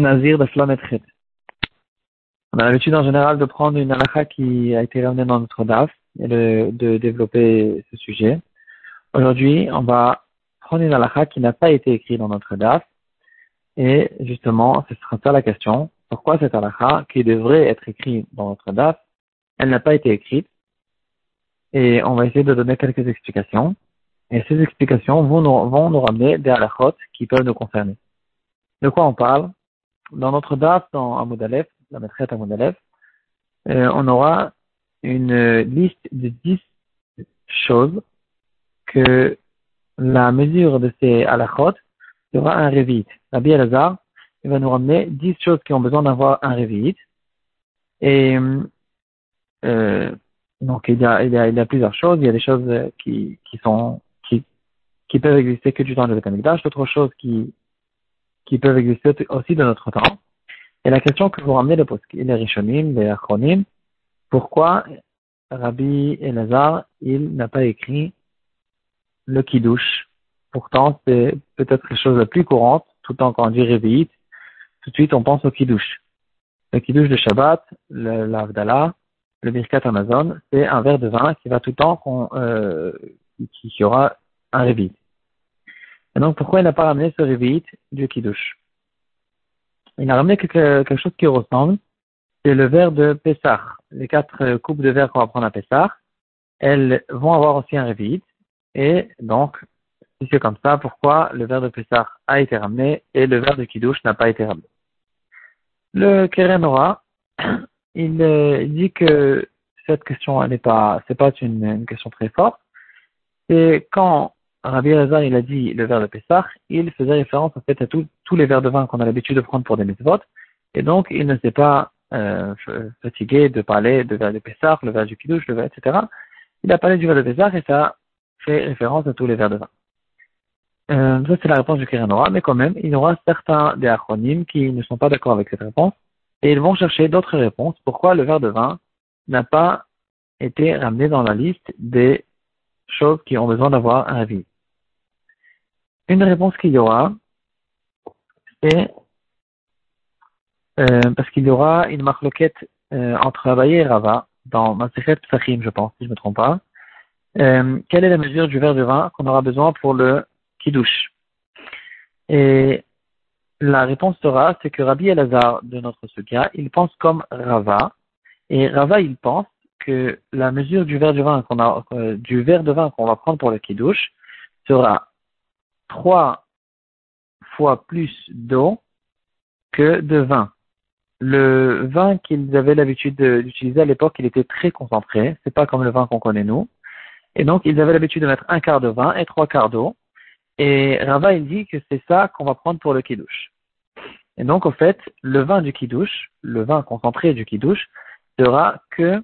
Nazir de Flametret. On a l'habitude en général de prendre une halakha qui a été ramenée dans notre DAF et de, de développer ce sujet. Aujourd'hui, on va prendre une halakha qui n'a pas été écrite dans notre DAF et justement, ce sera ça la question. Pourquoi cette halakha qui devrait être écrite dans notre DAF, elle n'a pas été écrite? Et on va essayer de donner quelques explications. Et ces explications vont nous, vont nous ramener des halakhot qui peuvent nous concerner. De quoi on parle? Dans notre DAF, dans Amoudalef, la maîtresse Amoudalef, euh, on aura une liste de dix choses que la mesure de ces halakhot sera un révit. Rabbi Elazar, il va nous ramener dix choses qui ont besoin d'avoir un révit. Et euh, donc il y, a, plusieurs choses. Il y a des choses qui, qui peuvent exister que du temps de l'Etamikdash, d'autres choses qui, qui peuvent exister aussi de notre temps. Et la question que vous ramenez les, les Rishonim, les Achronim, pourquoi Rabbi Elazar, il n'a pas écrit le Kiddush? Pourtant, c'est peut-être la chose la plus courante, tout le temps quand on dit Réveillite, tout de suite on pense au Kiddush. Le Kiddush de Shabbat, l'Avdallah, le Birkat Amazon, c'est un verre de vin qui va tout le temps euh, qui, aura un Réveillite. Et donc, pourquoi il n'a pas ramené ce Réveillite du Kiddush Il a ramené quelque, quelque chose qui ressemble, c'est le verre de Pessah. Les quatre coupes de verre qu'on va prendre à Pessah, elles vont avoir aussi un Réveillite. Et donc, si c'est comme ça, pourquoi le verre de Pessah a été ramené et le verre de Kiddush n'a pas été ramené? Le Kerenora, il, euh, dit que cette question, elle n'est pas, c'est pas une, une, question très forte. Et quand Rabbi Elazar, il a dit le verre de Pessah, il faisait référence en fait à tous les verres de vin qu'on a l'habitude de prendre pour des mitzvot. Et donc, il ne s'est pas euh, fatigué de parler de verre de Pessah, le verre du Kiddush, le verre, etc. Il a parlé du verre de Pessah et ça fait référence à tous les verres de vin. Euh, ça, c'est la réponse du Kiranora, mais quand même, il y aura certains des acronymes qui ne sont pas d'accord avec cette réponse et ils vont chercher d'autres réponses. Pourquoi le verre de vin n'a pas été ramené dans la liste des choses qui ont besoin d'avoir un avis Une réponse qu'il y aura, c'est euh, parce qu'il y aura une marloquette euh, entre Abaye et Rava dans Masechet Psachim, je pense, si je ne me trompe pas. Euh, quelle est la mesure du verre de vin qu'on aura besoin pour le kiddush Et la réponse sera, c'est que Rabbi Elazar de notre Sukkah, il pense comme Rava, et Rava il pense que la mesure du verre de vin qu'on du verre de vin qu'on va prendre pour le kiddush sera trois fois plus d'eau que de vin. Le vin qu'ils avaient l'habitude d'utiliser à l'époque, il était très concentré. C'est pas comme le vin qu'on connaît nous. Et donc, ils avaient l'habitude de mettre un quart de vin et trois quarts d'eau. Et Rava, il dit que c'est ça qu'on va prendre pour le kiddush. Et donc, au fait, le vin du kiddush, le vin concentré du kiddush, sera que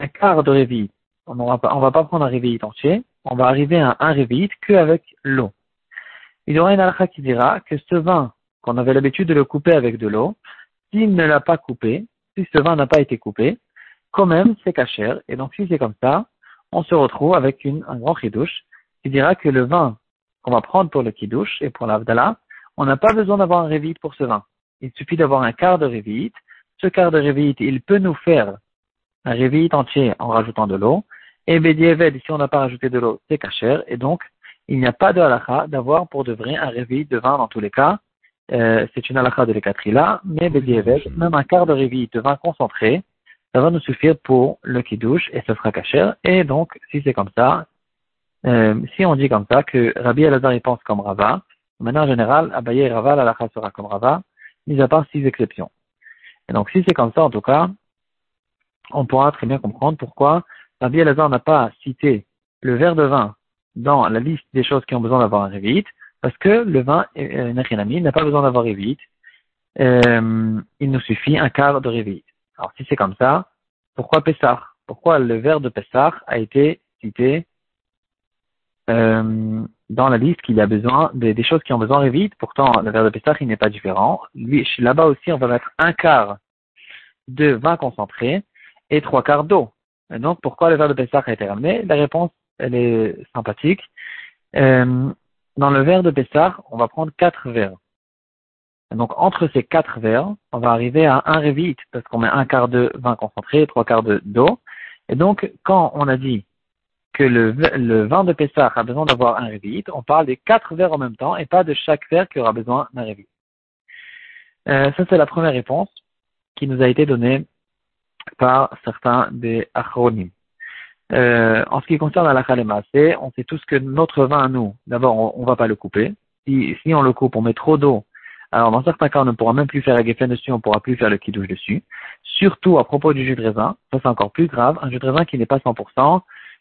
un quart de révite. On ne va pas prendre un révite entier, on va arriver à un révite qu'avec l'eau. Il y aura une halakha qui dira que ce vin, qu'on avait l'habitude de le couper avec de l'eau, s'il ne l'a pas coupé, si ce vin n'a pas été coupé, quand même, c'est cachère. Et donc, si c'est comme ça, on se retrouve avec un grand kiddush qui dira que le vin qu'on va prendre pour le kiddush et pour l'avdala, on n'a pas besoin d'avoir un révite pour ce vin. Il suffit d'avoir un quart de révite. Ce quart de révite, il peut nous faire un révite entier en rajoutant de l'eau. Et Bedieved, si on n'a pas rajouté de l'eau, c'est cachère. Et donc, il n'y a pas de halakha d'avoir pour de vrai un révite de vin dans tous les cas. Euh, c'est une halakha de l'ekatrila, mais Bedieved, même un quart de révite de vin concentré, ça va nous suffire pour le kiddush et ce sera cachère. Et donc, si c'est comme ça, euh, si on dit comme ça que Rabbi Elazar il pense comme Rava, maintenant en général, Abaye et Rava, la sera comme Rava, mis à part six exceptions. Et donc, si c'est comme ça, en tout cas, on pourra très bien comprendre pourquoi Rabbi Elazar n'a pas cité le verre de vin dans la liste des choses qui ont besoin d'avoir un révite, parce que le vin, euh, n'a pas besoin d'avoir révite. Euh, il nous suffit un quart de révite. Alors si c'est comme ça, pourquoi Pessah? Pourquoi le verre de Pessah a été cité euh, dans la liste qu'il a besoin des, choses qui ont besoin de vite Pourtant, le verre de Pessah, il n'est pas différent. Là-bas aussi, on va mettre un quart de vin concentré et trois quarts d'eau. Donc, pourquoi le verre de Pessah a été ramené? La réponse, elle est sympathique. Euh, dans le verre de Pessah, on va prendre quatre verres. donc, entre ces quatre verres, on va arriver à un révite, parce qu'on met un quart de vin concentré et trois quarts d'eau. Et donc, quand on a dit que le, vin de Pessah a besoin d'avoir un révite, on parle des quatre verres en même temps et pas de chaque verre qui aura besoin d'un révite. Euh, ça, c'est la première réponse qui nous a été donnée par certains des achronymes. Euh, en ce qui concerne la c'est on sait tous que notre vin à nous, d'abord, on, ne va pas le couper. Si, si on le coupe, on met trop d'eau alors, dans certains cas, on ne pourra même plus faire la dessus, on ne pourra plus faire le kidouche dessus. Surtout à propos du jus de raisin, ça c'est encore plus grave, un jus de raisin qui n'est pas 100%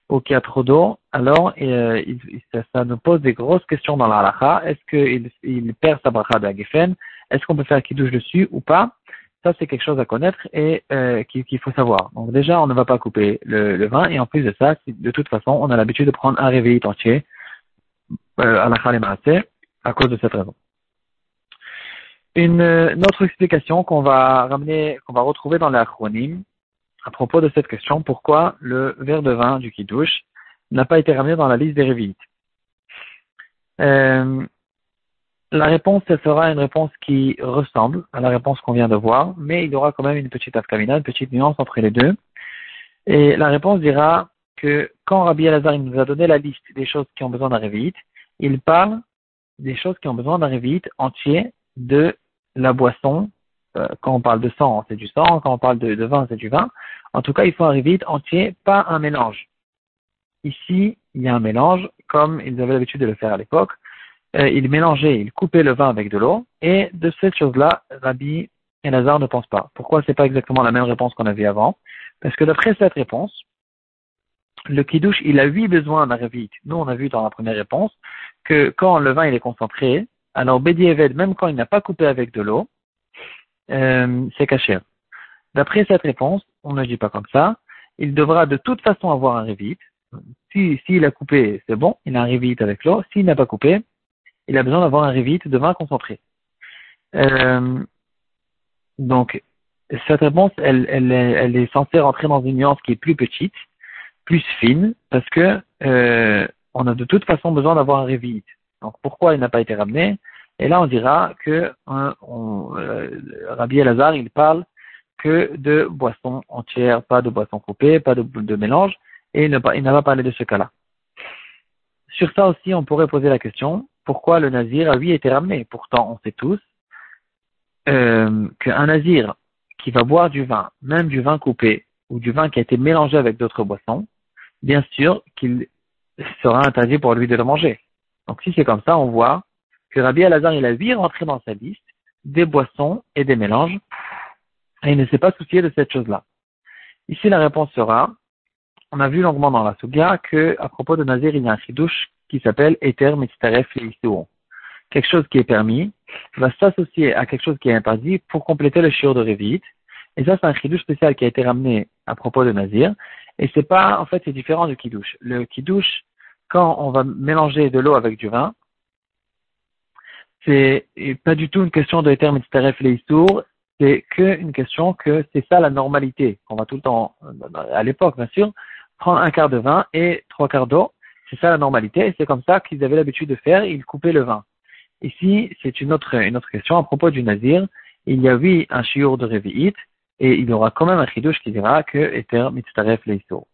ou qui a trop d'eau, alors euh, ça, nous pose des grosses questions dans la halakha. Est-ce qu'il il perd sa bracha de la Est-ce qu'on peut faire kidouche dessus ou pas? Ça c'est quelque chose à connaître et euh, qu'il faut savoir. Donc déjà, on ne va pas couper le, vin et en plus de ça, de toute façon, on a l'habitude de prendre un réveil entier euh, à la à cause de cette raison. Une, autre explication qu'on va ramener, qu'on va retrouver dans l'acronyme à propos de cette question, pourquoi le verre de vin du Kiddush n'a pas été ramené dans la liste des révites. Euh, la réponse, ce sera une réponse qui ressemble à la réponse qu'on vient de voir, mais il y aura quand même une petite afkamina, une petite nuance entre les deux. Et la réponse dira que quand Rabbi Elazar nous a donné la liste des choses qui ont besoin d'un révite, il parle des choses qui ont besoin d'un révite entier de la boisson, euh, quand on parle de sang, c'est du sang, quand on parle de, vin, c'est du vin. En tout cas, il faut un vide entier, pas un mélange. Ici, il y a un mélange, comme ils avaient l'habitude de le faire à l'époque. Euh, ils mélangeaient, ils coupaient le vin avec de l'eau, et de cette chose-là, Rabbi et Lazare ne pensent pas. Pourquoi c'est pas exactement la même réponse qu'on avait avant? Parce que d'après cette réponse, le kidouche, il a huit besoins d'un révite. Nous, on a vu dans la première réponse que quand le vin il est concentré, alors, Eved, même quand il n'a pas coupé avec de l'eau, euh, c'est caché. D'après cette réponse, on ne dit pas comme ça. Il devra de toute façon avoir un révite. S'il si, a coupé, c'est bon, il a un révite avec l'eau. S'il n'a pas coupé, il a besoin d'avoir un révite de vin concentré. Euh, donc, cette réponse, elle, elle, elle, est censée rentrer dans une nuance qui est plus petite, plus fine, parce que euh, on a de toute façon besoin d'avoir un révite. Donc pourquoi il n'a pas été ramené? Et là on dira que hein, euh, Rabbi Elazar il parle que de boissons entières, pas de boissons coupées, pas de, mélange, et il n'a pas parlé de ce cas-là. Sur ça aussi, on pourrait poser la question, pourquoi le nazir a lui été ramené Pourtant, on sait tous euh, qu'un nazir qui va boire du vin, même du vin coupé, ou du vin qui a été mélangé avec d'autres boissons, bien sûr qu'il sera interdit pour lui de le manger. Donc si c'est comme ça, on voit que Rabbi Alazar, il a vu rentrer dans sa liste des boissons et des mélanges, et il ne s'est pas soucié de cette chose-là. Ici, la réponse sera, on a vu longuement dans la Sugia que, à propos de Nazir, il y a un chidouche qui s'appelle Eter Mitzaref Quelque chose qui est permis va s'associer à quelque chose qui est interdit pour compléter le shiur de Revit. Et ça, c'est un chidouche spécial qui a été ramené à propos de Nazir. Et c'est pas, en fait, c'est différent du kidouche. Le kidouche, quand on va mélanger de l'eau avec du vin, c'est pas du tout une question de terme et Leistour, c'est qu'une question que c'est ça la normalité. On va tout le temps, à l'époque bien sûr, prendre un quart de vin et trois quarts d'eau. C'est ça la normalité et c'est comme ça qu'ils avaient l'habitude de faire, ils coupaient le vin. Ici, c'est une autre, question à propos du nazir. Il y a oui un shiur de Revi'it et il y aura quand même un chidouche qui dira que Eter Mitzaref Leistour.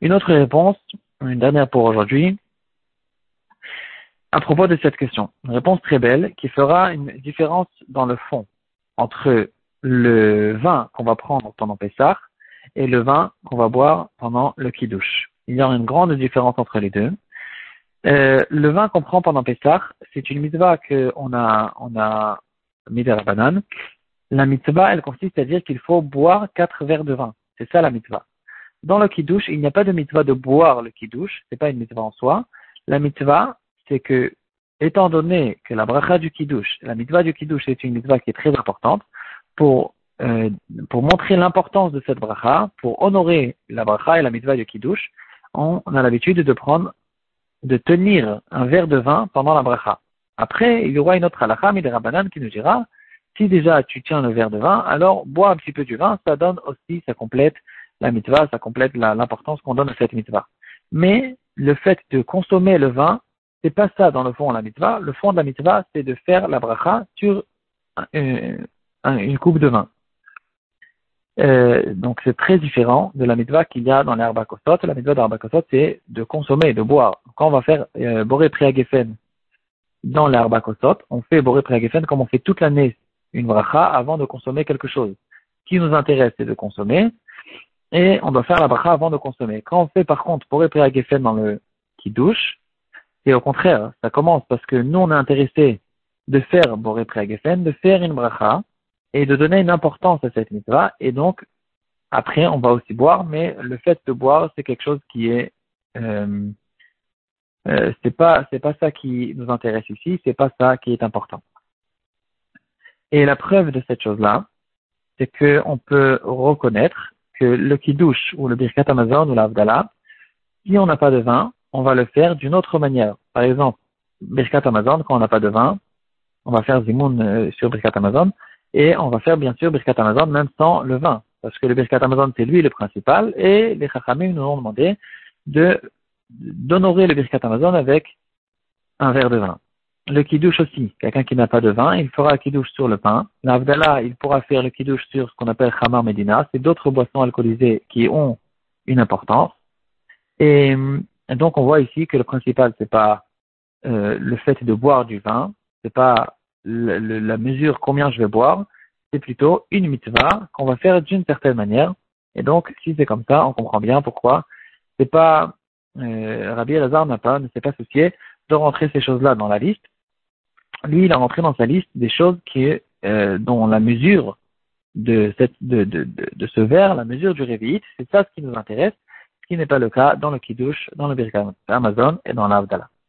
Une autre réponse, une dernière pour aujourd'hui, à propos de cette question. Une réponse très belle qui fera une différence dans le fond entre le vin qu'on va prendre pendant Pessah et le vin qu'on va boire pendant le Kiddush. Il y aura une grande différence entre les deux. Euh, le vin qu'on prend pendant Pessah, c'est une mitzvah qu'on a, on a mis de la banane. La mitzvah, elle consiste à dire qu'il faut boire quatre verres de vin. C'est ça la mitzvah. Dans le kiddush, il n'y a pas de mitzvah de boire le kiddush, c'est pas une mitzvah en soi. La mitzvah, c'est que, étant donné que la bracha du kiddush, la mitzvah du kiddush est une mitzvah qui est très importante, pour, euh, pour montrer l'importance de cette bracha, pour honorer la bracha et la mitzvah du kiddush, on, a l'habitude de prendre, de tenir un verre de vin pendant la bracha. Après, il y aura une autre halakha, Rabbanan, qui nous dira, si déjà tu tiens le verre de vin, alors bois un petit peu du vin, ça donne aussi, ça complète la mitzvah, ça complète l'importance qu'on donne à cette mitzvah. Mais le fait de consommer le vin, c'est pas ça dans le fond de la mitzvah. Le fond de la mitzvah, c'est de faire la bracha sur une coupe de vin. Euh, donc c'est très différent de la mitva qu'il y a dans l'herbe La mitva d'herbe c'est de consommer, de boire. Quand on va faire euh, boré priagefen dans l'herbe on fait boré priagefen comme on fait toute l'année une bracha avant de consommer quelque chose. Ce qui nous intéresse, c'est de consommer, et on doit faire la bracha avant de consommer. Quand on fait par contre boré priagefen dans le qui douche, c'est au contraire, ça commence parce que nous on est intéressé de faire boré priagefen, de faire une bracha, et de donner une importance à cette mitzvah. Et donc, après, on va aussi boire, mais le fait de boire, c'est quelque chose qui est, euh, euh, c'est pas, c'est pas ça qui nous intéresse ici, c'est pas ça qui est important. Et la preuve de cette chose-là, c'est que on peut reconnaître que le kiddush ou le birkat amazon ou l'avdala, si on n'a pas de vin, on va le faire d'une autre manière. Par exemple, birkat amazon, quand on n'a pas de vin, on va faire zimoun euh, sur birkat amazon, et on va faire bien sûr Birkat Amazon même sans le vin. Parce que le Birkat Amazon, c'est lui le principal. Et les Chachamim nous ont demandé de, d'honorer le Birkat Amazon avec un verre de vin. Le Kiddush aussi. Quelqu'un qui n'a pas de vin, il fera Kiddush sur le pain. L'Avdallah, il pourra faire le Kiddush sur ce qu'on appelle Khamar Medina. C'est d'autres boissons alcoolisées qui ont une importance. Et, donc on voit ici que le principal, c'est pas euh, le fait de boire du vin, c'est pas la mesure combien je vais boire, c'est plutôt une mitzvah qu'on va faire d'une certaine manière. Et donc, si c'est comme ça, on comprend bien pourquoi c'est pas euh, Rabbi Elazar n'a pas, ne s'est pas soucié de rentrer ces choses-là dans la liste. Lui, il a rentré dans sa liste des choses qui, euh, dont la mesure de, cette, de, ce verre, la mesure du révit, c'est ça ce qui nous intéresse, ce qui n'est pas le cas dans le Kiddush, dans le Birkat Amazon et dans l'Avdallah.